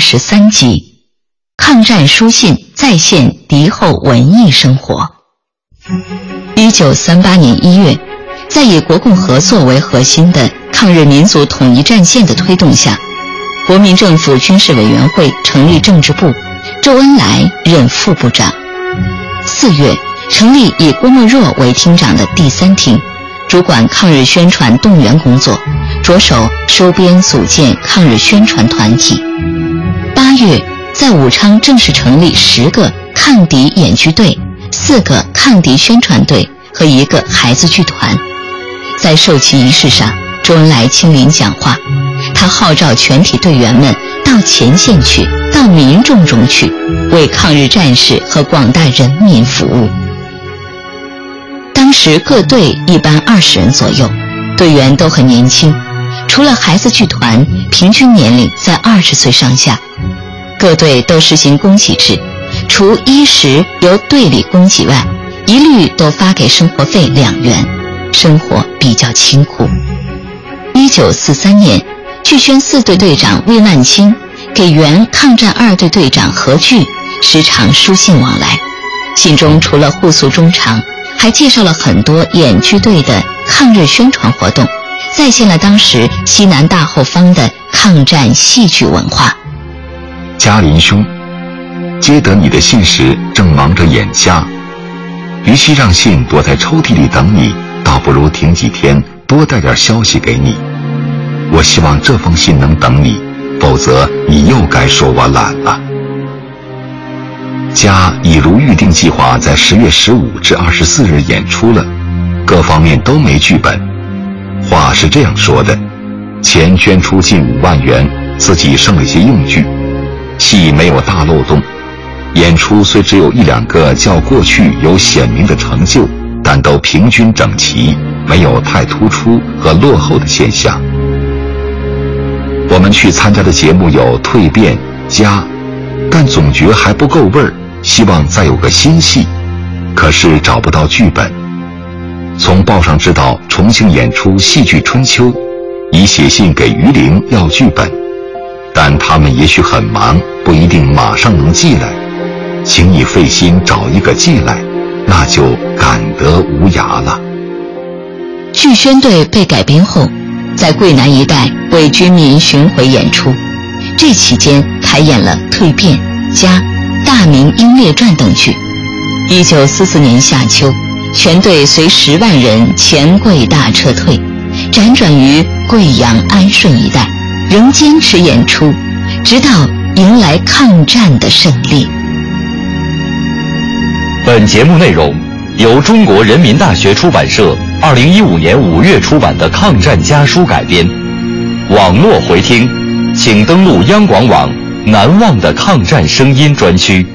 十三集，抗战书信再现敌后文艺生活。一九三八年一月，在以国共合作为核心的抗日民族统一战线的推动下，国民政府军事委员会成立政治部，周恩来任副部长。四月，成立以郭沫若为厅长的第三厅，主管抗日宣传动员工作。着手收编组建抗日宣传团体。八月，在武昌正式成立十个抗敌演剧队、四个抗敌宣传队和一个孩子剧团。在授旗仪式上，周恩来亲临讲话，他号召全体队员们到前线去，到民众中去，为抗日战士和广大人民服务。当时各队一般二十人左右，队员都很年轻。除了孩子剧团，平均年龄在二十岁上下。各队都实行供给制，除衣食由队里供给外，一律都发给生活费两元，生活比较清苦。一九四三年，剧宣四队队长魏万清给原抗战二队队长何巨时常书信往来，信中除了互诉衷肠，还介绍了很多演剧队的抗日宣传活动。再现了当时西南大后方的抗战戏剧文化。嘉林兄，接得你的信时正忙着演家，与其让信躲在抽屉里等你，倒不如停几天多带点消息给你。我希望这封信能等你，否则你又该说我懒了。家已如预定计划在十月十五至二十四日演出了，各方面都没剧本。话是这样说的：钱捐出近五万元，自己剩了些用具，戏没有大漏洞。演出虽只有一两个较过去有显明的成就，但都平均整齐，没有太突出和落后的现象。我们去参加的节目有《蜕变》《家》，但总觉还不够味儿，希望再有个新戏，可是找不到剧本。从报上知道重庆演出戏剧《春秋》，已写信给于玲要剧本，但他们也许很忙，不一定马上能寄来。请你费心找一个寄来，那就感得无涯了。剧宣队被改编后，在桂南一带为军民巡回演出，这期间排演了《蜕变》《家》《大明英烈传》等剧。一九四四年夏秋。全队随十万人前桂大撤退，辗转于贵阳安顺一带，仍坚持演出，直到迎来抗战的胜利。本节目内容由中国人民大学出版社二零一五年五月出版的《抗战家书》改编。网络回听，请登录央广网“难忘的抗战声音”专区。